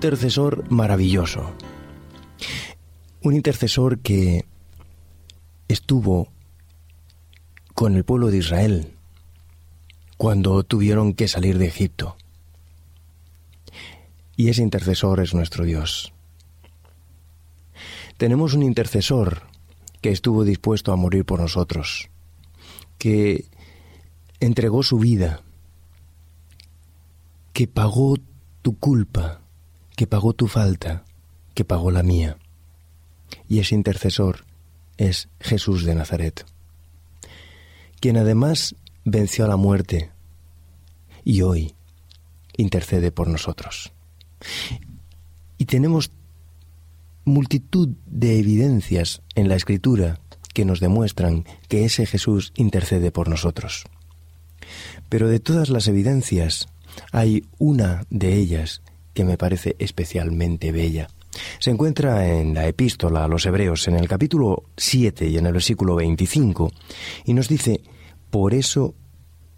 intercesor maravilloso, un intercesor que estuvo con el pueblo de Israel cuando tuvieron que salir de Egipto. Y ese intercesor es nuestro Dios. Tenemos un intercesor que estuvo dispuesto a morir por nosotros, que entregó su vida, que pagó tu culpa, que pagó tu falta, que pagó la mía. Y ese intercesor es Jesús de Nazaret, quien además venció a la muerte y hoy intercede por nosotros. Y tenemos multitud de evidencias en la Escritura que nos demuestran que ese Jesús intercede por nosotros. Pero de todas las evidencias, hay una de ellas que me parece especialmente bella. Se encuentra en la epístola a los Hebreos, en el capítulo 7 y en el versículo 25, y nos dice, por eso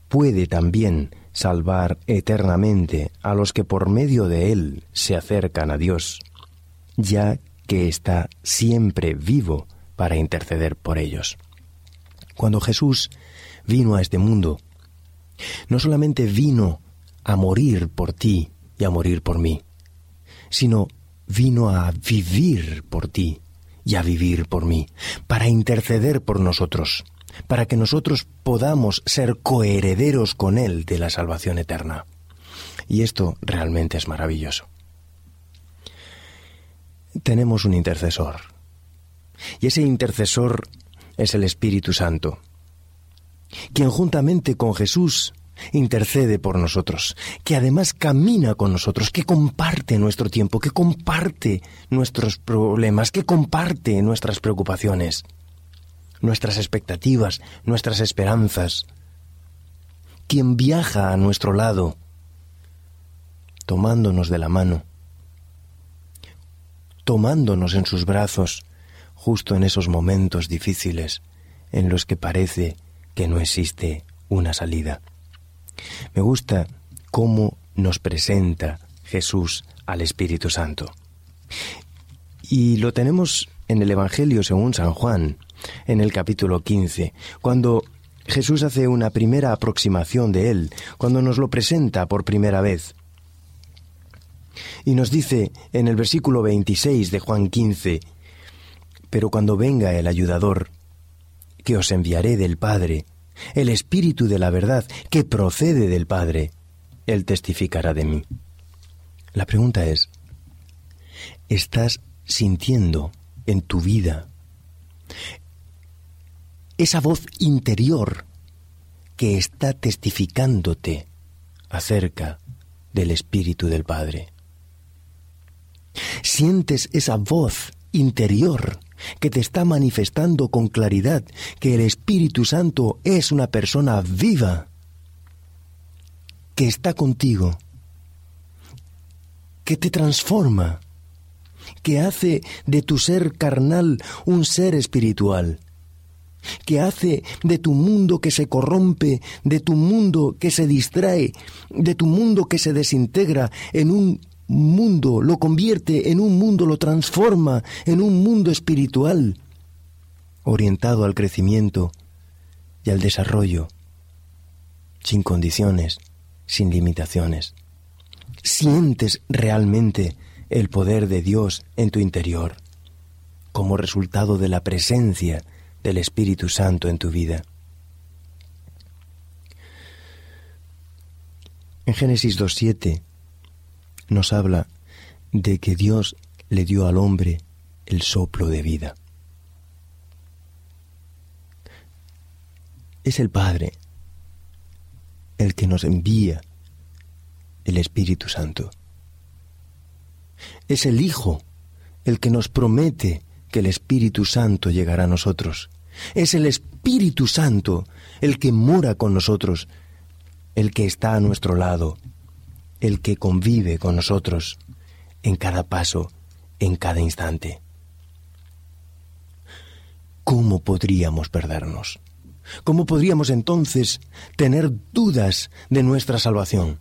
puede también salvar eternamente a los que por medio de él se acercan a Dios, ya que está siempre vivo para interceder por ellos. Cuando Jesús vino a este mundo, no solamente vino a morir por ti a morir por mí, sino vino a vivir por ti y a vivir por mí, para interceder por nosotros, para que nosotros podamos ser coherederos con Él de la salvación eterna. Y esto realmente es maravilloso. Tenemos un intercesor, y ese intercesor es el Espíritu Santo, quien juntamente con Jesús intercede por nosotros, que además camina con nosotros, que comparte nuestro tiempo, que comparte nuestros problemas, que comparte nuestras preocupaciones, nuestras expectativas, nuestras esperanzas, quien viaja a nuestro lado, tomándonos de la mano, tomándonos en sus brazos, justo en esos momentos difíciles en los que parece que no existe una salida. Me gusta cómo nos presenta Jesús al Espíritu Santo. Y lo tenemos en el Evangelio según San Juan, en el capítulo 15, cuando Jesús hace una primera aproximación de él, cuando nos lo presenta por primera vez. Y nos dice en el versículo 26 de Juan 15, Pero cuando venga el ayudador, que os enviaré del Padre, el Espíritu de la verdad que procede del Padre, Él testificará de mí. La pregunta es, ¿estás sintiendo en tu vida esa voz interior que está testificándote acerca del Espíritu del Padre? ¿Sientes esa voz interior que te está manifestando con claridad que el Espíritu Santo es una persona viva, que está contigo, que te transforma, que hace de tu ser carnal un ser espiritual, que hace de tu mundo que se corrompe, de tu mundo que se distrae, de tu mundo que se desintegra en un mundo, lo convierte en un mundo, lo transforma en un mundo espiritual, orientado al crecimiento y al desarrollo, sin condiciones, sin limitaciones. Sientes realmente el poder de Dios en tu interior, como resultado de la presencia del Espíritu Santo en tu vida. En Génesis 2.7 nos habla de que Dios le dio al hombre el soplo de vida. Es el Padre el que nos envía el Espíritu Santo. Es el Hijo el que nos promete que el Espíritu Santo llegará a nosotros. Es el Espíritu Santo el que mora con nosotros, el que está a nuestro lado el que convive con nosotros en cada paso, en cada instante. ¿Cómo podríamos perdernos? ¿Cómo podríamos entonces tener dudas de nuestra salvación?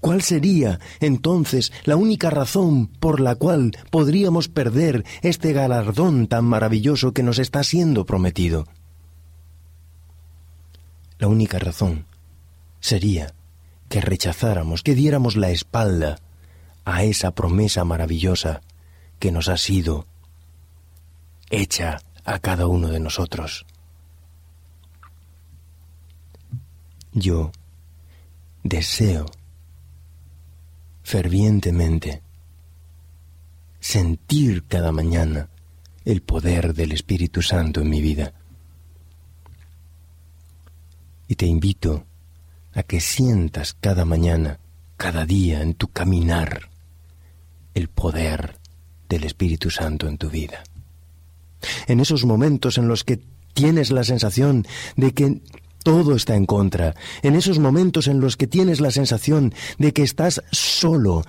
¿Cuál sería entonces la única razón por la cual podríamos perder este galardón tan maravilloso que nos está siendo prometido? La única razón sería que rechazáramos, que diéramos la espalda a esa promesa maravillosa que nos ha sido hecha a cada uno de nosotros. Yo deseo fervientemente sentir cada mañana el poder del Espíritu Santo en mi vida. Y te invito a que sientas cada mañana, cada día en tu caminar, el poder del Espíritu Santo en tu vida. En esos momentos en los que tienes la sensación de que todo está en contra, en esos momentos en los que tienes la sensación de que estás solo,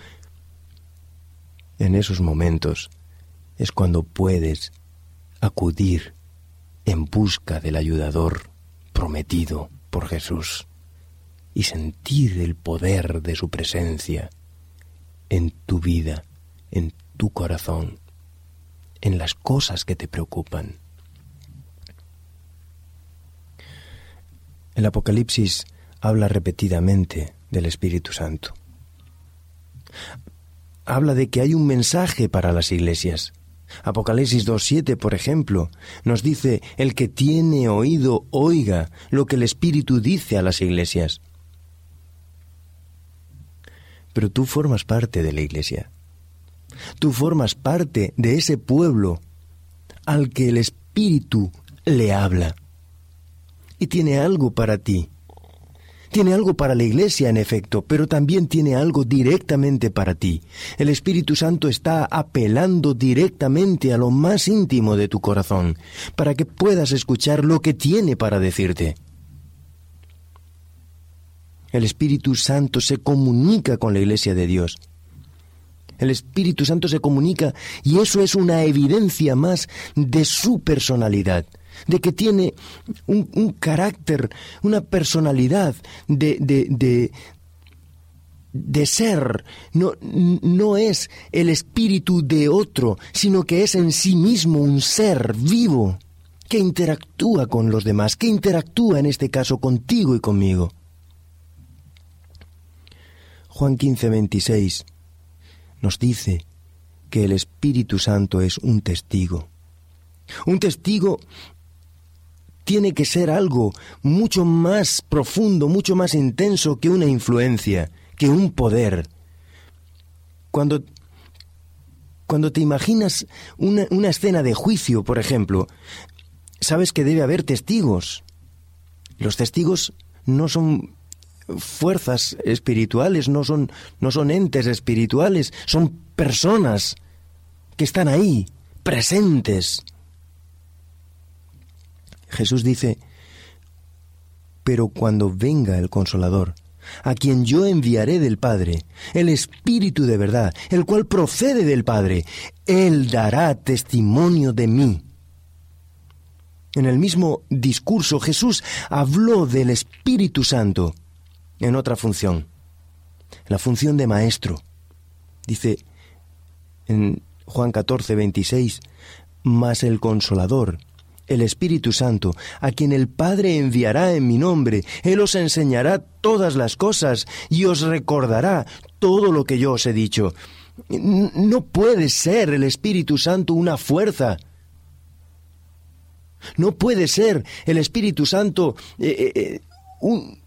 en esos momentos es cuando puedes acudir en busca del ayudador prometido por Jesús y sentir el poder de su presencia en tu vida, en tu corazón, en las cosas que te preocupan. El Apocalipsis habla repetidamente del Espíritu Santo. Habla de que hay un mensaje para las iglesias. Apocalipsis 2.7, por ejemplo, nos dice, el que tiene oído, oiga lo que el Espíritu dice a las iglesias. Pero tú formas parte de la iglesia. Tú formas parte de ese pueblo al que el Espíritu le habla y tiene algo para ti. Tiene algo para la iglesia, en efecto, pero también tiene algo directamente para ti. El Espíritu Santo está apelando directamente a lo más íntimo de tu corazón, para que puedas escuchar lo que tiene para decirte. El Espíritu Santo se comunica con la iglesia de Dios. El Espíritu Santo se comunica y eso es una evidencia más de su personalidad de que tiene un, carácter, una personalidad de, de, de, ser. No, no es el espíritu de otro, sino que es en sí mismo un ser vivo que interactúa con los demás, que interactúa en este caso contigo y conmigo. Juan 15, 26 nos dice que el Espíritu Santo es un testigo. Un testigo tiene que ser algo mucho más profundo, mucho más intenso que una influencia, que un poder. Cuando, cuando te imaginas una, una escena de juicio, por ejemplo, sabes que debe haber testigos. Los testigos no son fuerzas espirituales, no son, no son entes espirituales, son personas que están ahí, presentes. Jesús dice, pero cuando venga el consolador, a quien yo enviaré del Padre, el Espíritu de verdad, el cual procede del Padre, Él dará testimonio de mí. En el mismo discurso Jesús habló del Espíritu Santo en otra función, la función de maestro. Dice en Juan 14, 26, mas el consolador, el Espíritu Santo, a quien el Padre enviará en mi nombre. Él os enseñará todas las cosas y os recordará todo lo que yo os he dicho. No puede ser el Espíritu Santo una fuerza. No puede ser el Espíritu Santo eh, eh, eh, un,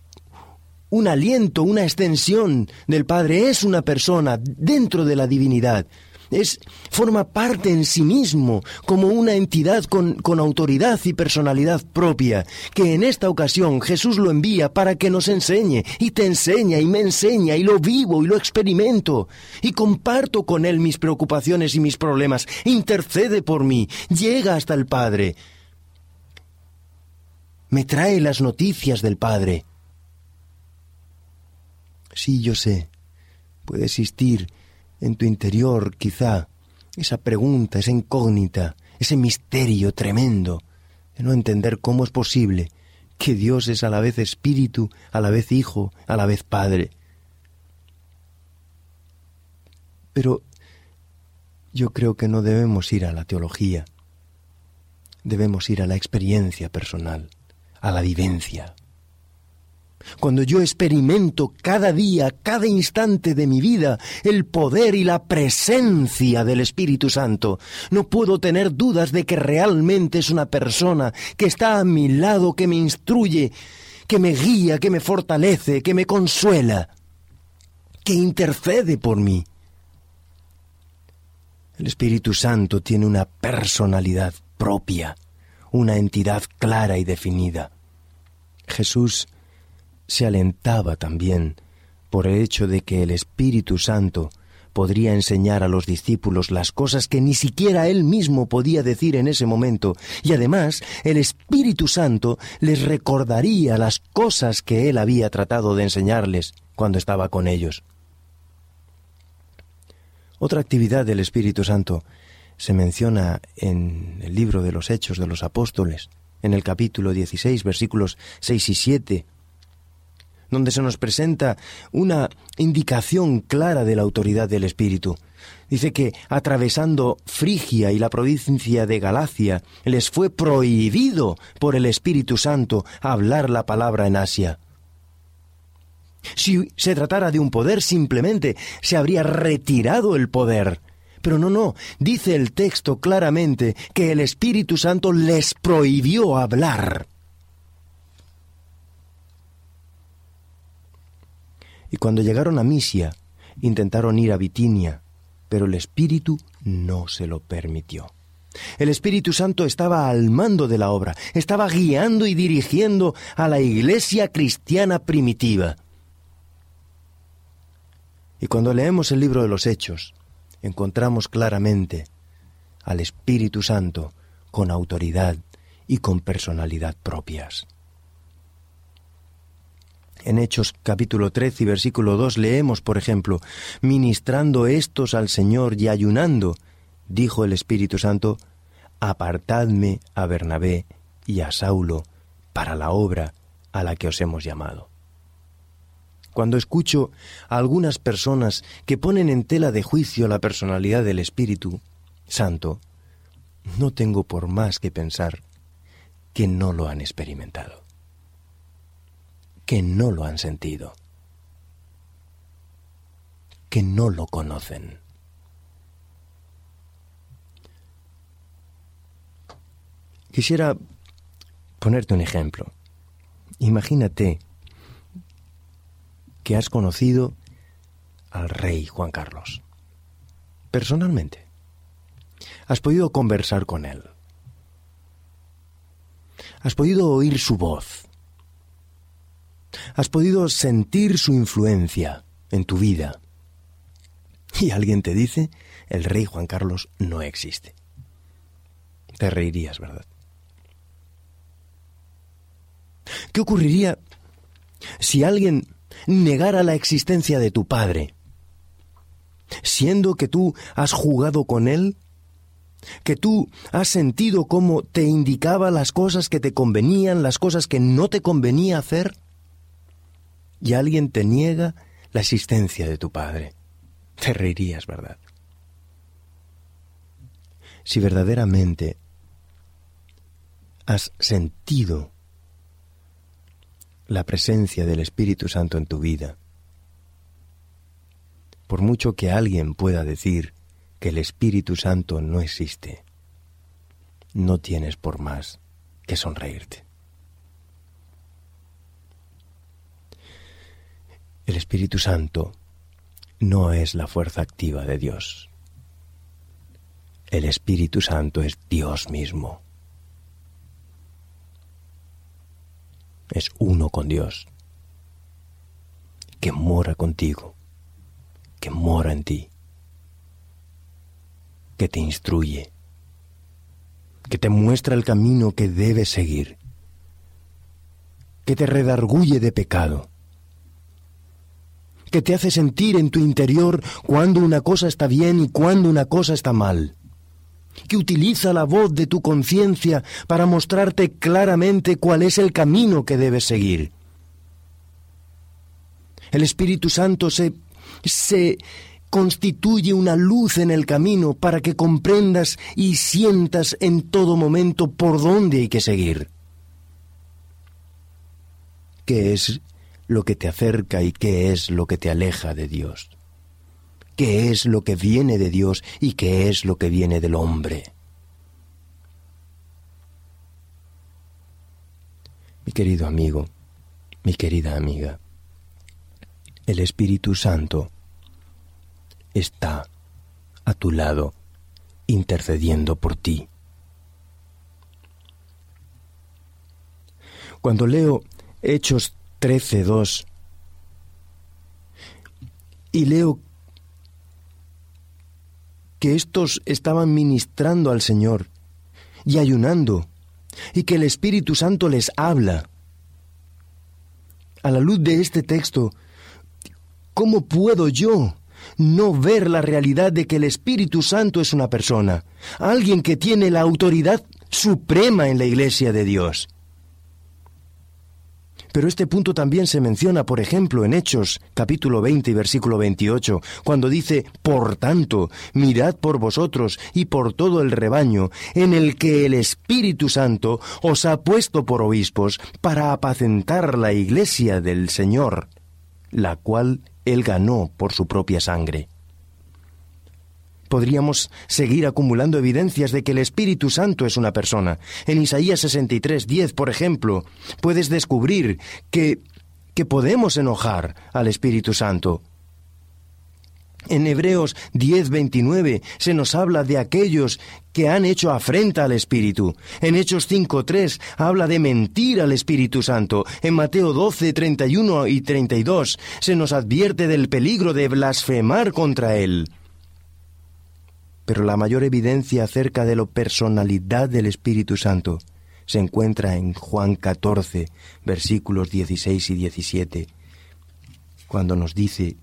un aliento, una extensión del Padre. Es una persona dentro de la divinidad. Es, forma parte en sí mismo, como una entidad con, con autoridad y personalidad propia, que en esta ocasión Jesús lo envía para que nos enseñe, y te enseña, y me enseña, y lo vivo, y lo experimento, y comparto con Él mis preocupaciones y mis problemas, intercede por mí, llega hasta el Padre, me trae las noticias del Padre. Sí, yo sé, puede existir en tu interior, quizá, esa pregunta, esa incógnita, ese misterio tremendo de no entender cómo es posible que Dios es a la vez espíritu, a la vez hijo, a la vez padre. Pero yo creo que no debemos ir a la teología, debemos ir a la experiencia personal, a la vivencia. Cuando yo experimento cada día, cada instante de mi vida, el poder y la presencia del Espíritu Santo, no puedo tener dudas de que realmente es una persona que está a mi lado, que me instruye, que me guía, que me fortalece, que me consuela, que intercede por mí. El Espíritu Santo tiene una personalidad propia, una entidad clara y definida. Jesús se alentaba también por el hecho de que el Espíritu Santo podría enseñar a los discípulos las cosas que ni siquiera él mismo podía decir en ese momento, y además el Espíritu Santo les recordaría las cosas que él había tratado de enseñarles cuando estaba con ellos. Otra actividad del Espíritu Santo se menciona en el libro de los Hechos de los Apóstoles, en el capítulo 16, versículos 6 y 7, donde se nos presenta una indicación clara de la autoridad del Espíritu. Dice que atravesando Frigia y la provincia de Galacia les fue prohibido por el Espíritu Santo hablar la palabra en Asia. Si se tratara de un poder, simplemente se habría retirado el poder. Pero no, no, dice el texto claramente que el Espíritu Santo les prohibió hablar. Y cuando llegaron a Misia, intentaron ir a Bitinia, pero el Espíritu no se lo permitió. El Espíritu Santo estaba al mando de la obra, estaba guiando y dirigiendo a la iglesia cristiana primitiva. Y cuando leemos el libro de los Hechos, encontramos claramente al Espíritu Santo con autoridad y con personalidad propias. En Hechos capítulo 13 y versículo 2 leemos, por ejemplo, ministrando estos al Señor y ayunando, dijo el Espíritu Santo, apartadme a Bernabé y a Saulo para la obra a la que os hemos llamado. Cuando escucho a algunas personas que ponen en tela de juicio la personalidad del Espíritu Santo, no tengo por más que pensar que no lo han experimentado que no lo han sentido, que no lo conocen. Quisiera ponerte un ejemplo. Imagínate que has conocido al rey Juan Carlos, personalmente. Has podido conversar con él. Has podido oír su voz has podido sentir su influencia en tu vida. Y alguien te dice, el rey Juan Carlos no existe. Te reirías, ¿verdad? ¿Qué ocurriría si alguien negara la existencia de tu padre, siendo que tú has jugado con él, que tú has sentido cómo te indicaba las cosas que te convenían, las cosas que no te convenía hacer? Y alguien te niega la existencia de tu Padre. Te reirías, ¿verdad? Si verdaderamente has sentido la presencia del Espíritu Santo en tu vida, por mucho que alguien pueda decir que el Espíritu Santo no existe, no tienes por más que sonreírte. El Espíritu Santo no es la fuerza activa de Dios. El Espíritu Santo es Dios mismo. Es uno con Dios, que mora contigo, que mora en ti, que te instruye, que te muestra el camino que debes seguir, que te redarguye de pecado, que te hace sentir en tu interior cuando una cosa está bien y cuando una cosa está mal, que utiliza la voz de tu conciencia para mostrarte claramente cuál es el camino que debes seguir. El Espíritu Santo se, se constituye una luz en el camino para que comprendas y sientas en todo momento por dónde hay que seguir. ¿Qué es lo que te acerca y qué es lo que te aleja de Dios? ¿Qué es lo que viene de Dios y qué es lo que viene del hombre? Mi querido amigo, mi querida amiga, el Espíritu Santo está a tu lado intercediendo por ti. Cuando leo Hechos 13.2 y leo que estos estaban ministrando al Señor y ayunando y que el Espíritu Santo les habla. A la luz de este texto, ¿cómo puedo yo no ver la realidad de que el Espíritu Santo es una persona, alguien que tiene la autoridad suprema en la Iglesia de Dios? Pero este punto también se menciona, por ejemplo, en Hechos capítulo 20 y versículo 28, cuando dice, Por tanto, mirad por vosotros y por todo el rebaño, en el que el Espíritu Santo os ha puesto por obispos para apacentar la iglesia del Señor, la cual él ganó por su propia sangre podríamos seguir acumulando evidencias de que el Espíritu Santo es una persona. En Isaías 63, 10, por ejemplo, puedes descubrir que, que podemos enojar al Espíritu Santo. En Hebreos 10, 29 se nos habla de aquellos que han hecho afrenta al Espíritu. En Hechos 5, 3 habla de mentir al Espíritu Santo. En Mateo 12, 31 y 32 se nos advierte del peligro de blasfemar contra Él pero la mayor evidencia acerca de la personalidad del Espíritu Santo se encuentra en Juan 14, versículos 16 y 17, cuando nos dice,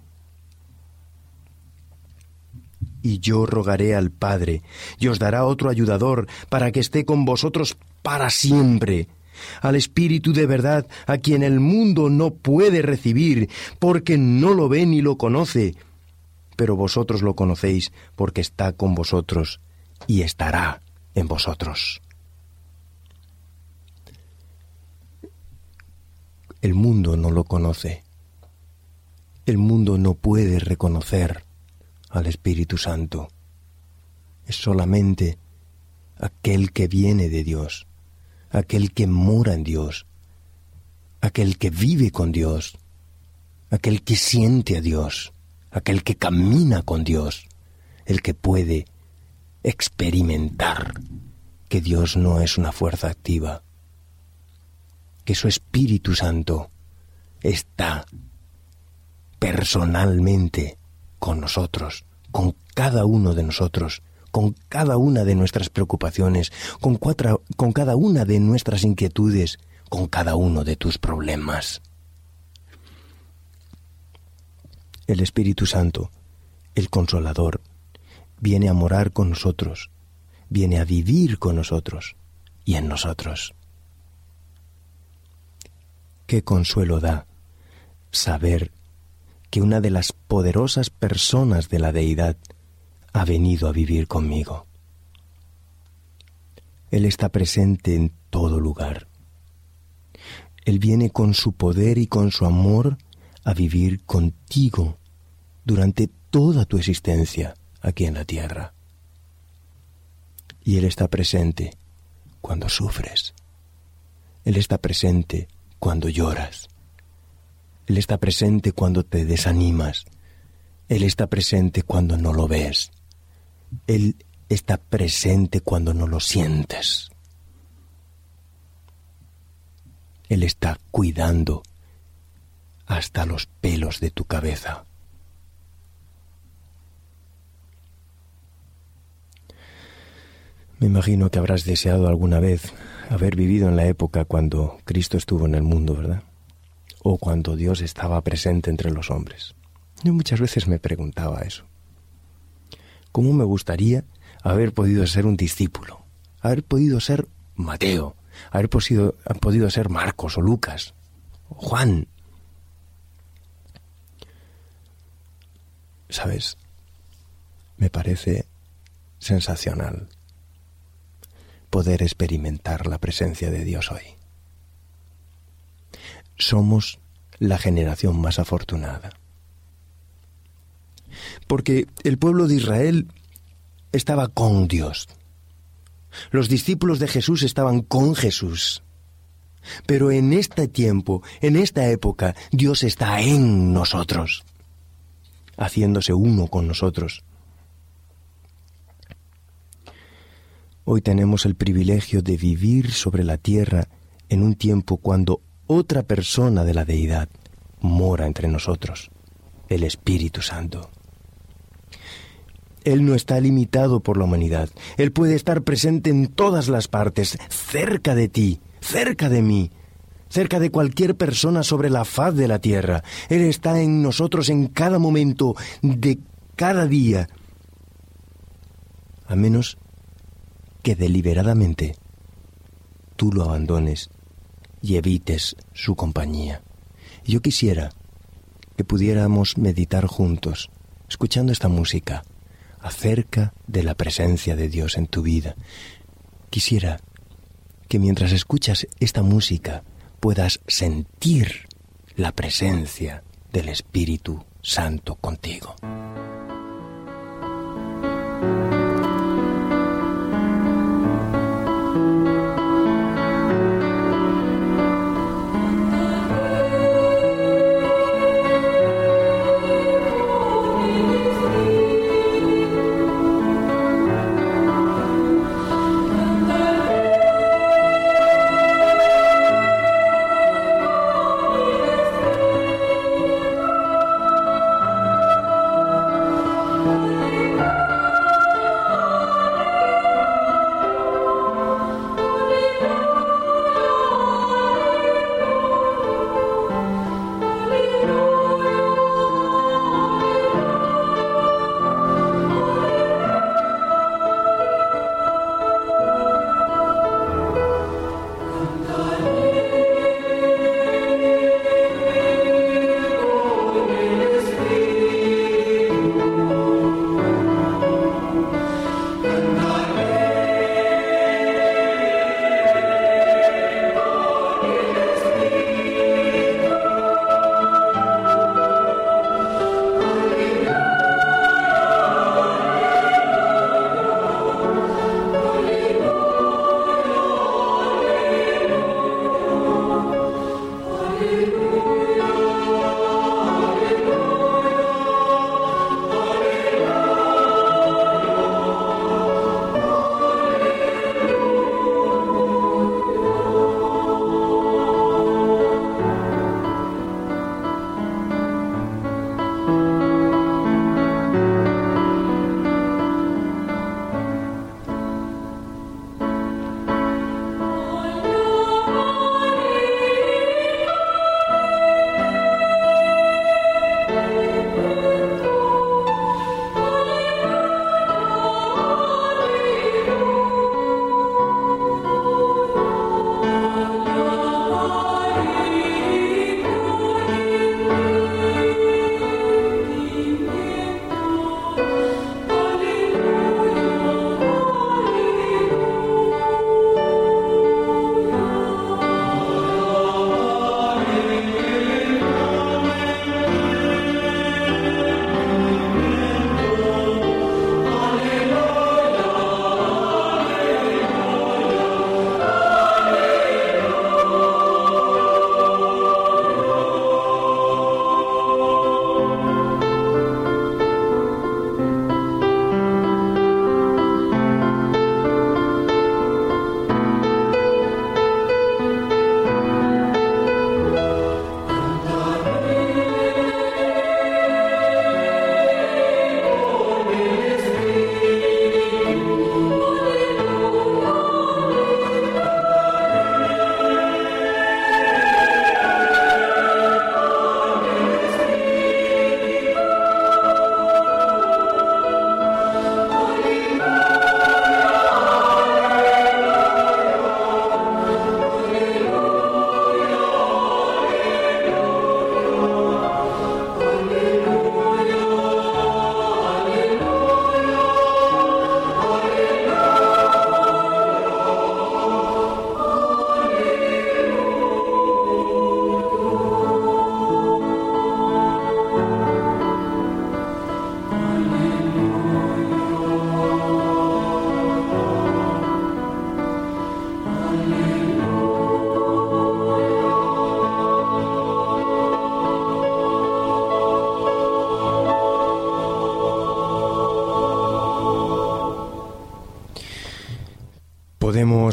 y yo rogaré al Padre, y os dará otro ayudador para que esté con vosotros para siempre, al Espíritu de verdad, a quien el mundo no puede recibir, porque no lo ve ni lo conoce, pero vosotros lo conocéis porque está con vosotros y estará en vosotros. El mundo no lo conoce. El mundo no puede reconocer al Espíritu Santo. Es solamente aquel que viene de Dios, aquel que mora en Dios, aquel que vive con Dios, aquel que siente a Dios aquel que camina con Dios, el que puede experimentar que Dios no es una fuerza activa, que su Espíritu Santo está personalmente con nosotros, con cada uno de nosotros, con cada una de nuestras preocupaciones, con, con cada una de nuestras inquietudes, con cada uno de tus problemas. El Espíritu Santo, el Consolador, viene a morar con nosotros, viene a vivir con nosotros y en nosotros. Qué consuelo da saber que una de las poderosas personas de la deidad ha venido a vivir conmigo. Él está presente en todo lugar. Él viene con su poder y con su amor a vivir contigo durante toda tu existencia aquí en la tierra. Y Él está presente cuando sufres. Él está presente cuando lloras. Él está presente cuando te desanimas. Él está presente cuando no lo ves. Él está presente cuando no lo sientes. Él está cuidando hasta los pelos de tu cabeza. Me imagino que habrás deseado alguna vez haber vivido en la época cuando Cristo estuvo en el mundo, ¿verdad? O cuando Dios estaba presente entre los hombres. Yo muchas veces me preguntaba eso. ¿Cómo me gustaría haber podido ser un discípulo? Haber podido ser Mateo, haber podido, podido ser Marcos o Lucas o Juan, ¿Sabes? Me parece sensacional poder experimentar la presencia de Dios hoy. Somos la generación más afortunada. Porque el pueblo de Israel estaba con Dios. Los discípulos de Jesús estaban con Jesús. Pero en este tiempo, en esta época, Dios está en nosotros, haciéndose uno con nosotros. Hoy tenemos el privilegio de vivir sobre la tierra en un tiempo cuando otra persona de la deidad mora entre nosotros, el Espíritu Santo. Él no está limitado por la humanidad. Él puede estar presente en todas las partes, cerca de ti, cerca de mí, cerca de cualquier persona sobre la faz de la tierra. Él está en nosotros en cada momento de cada día. A menos que deliberadamente tú lo abandones y evites su compañía. Yo quisiera que pudiéramos meditar juntos, escuchando esta música, acerca de la presencia de Dios en tu vida. Quisiera que mientras escuchas esta música puedas sentir la presencia del Espíritu Santo contigo.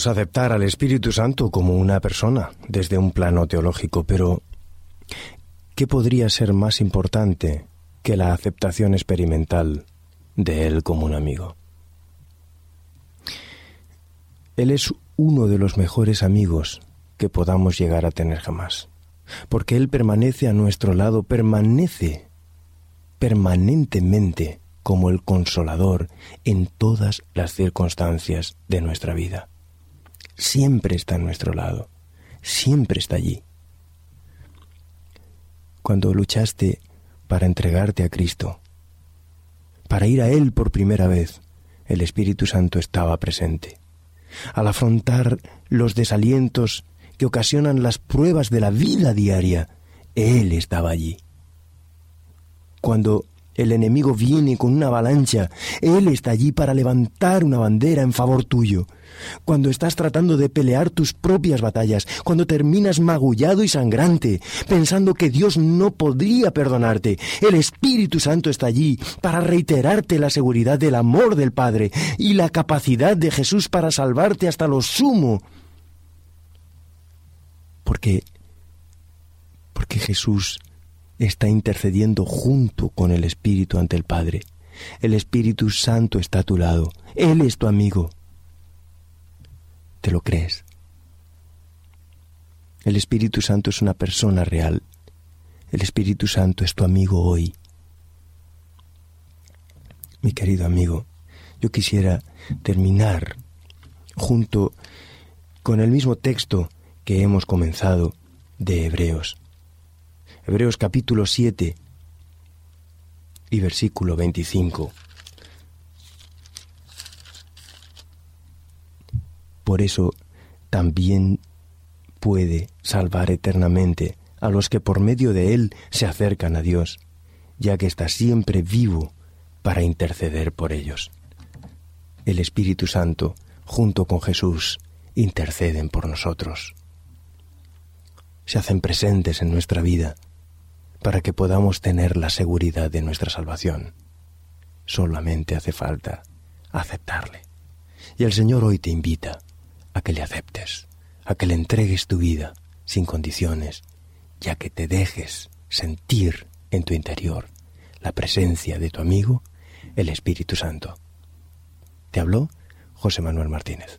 Aceptar al Espíritu Santo como una persona desde un plano teológico, pero ¿qué podría ser más importante que la aceptación experimental de Él como un amigo? Él es uno de los mejores amigos que podamos llegar a tener jamás, porque Él permanece a nuestro lado, permanece permanentemente como el consolador en todas las circunstancias de nuestra vida. Siempre está a nuestro lado, siempre está allí. Cuando luchaste para entregarte a Cristo, para ir a Él por primera vez, el Espíritu Santo estaba presente. Al afrontar los desalientos que ocasionan las pruebas de la vida diaria, Él estaba allí. Cuando el enemigo viene con una avalancha, Él está allí para levantar una bandera en favor tuyo. Cuando estás tratando de pelear tus propias batallas, cuando terminas magullado y sangrante, pensando que Dios no podría perdonarte, el Espíritu Santo está allí para reiterarte la seguridad del amor del Padre y la capacidad de Jesús para salvarte hasta lo sumo. Porque porque Jesús está intercediendo junto con el Espíritu ante el Padre. El Espíritu Santo está a tu lado. Él es tu amigo. ¿Te lo crees? El Espíritu Santo es una persona real. El Espíritu Santo es tu amigo hoy. Mi querido amigo, yo quisiera terminar junto con el mismo texto que hemos comenzado de Hebreos. Hebreos capítulo 7 y versículo 25. Por eso también puede salvar eternamente a los que por medio de él se acercan a Dios, ya que está siempre vivo para interceder por ellos. El Espíritu Santo, junto con Jesús, interceden por nosotros. Se hacen presentes en nuestra vida para que podamos tener la seguridad de nuestra salvación. Solamente hace falta aceptarle. Y el Señor hoy te invita a que le aceptes, a que le entregues tu vida sin condiciones, ya que te dejes sentir en tu interior la presencia de tu amigo, el Espíritu Santo. Te habló José Manuel Martínez.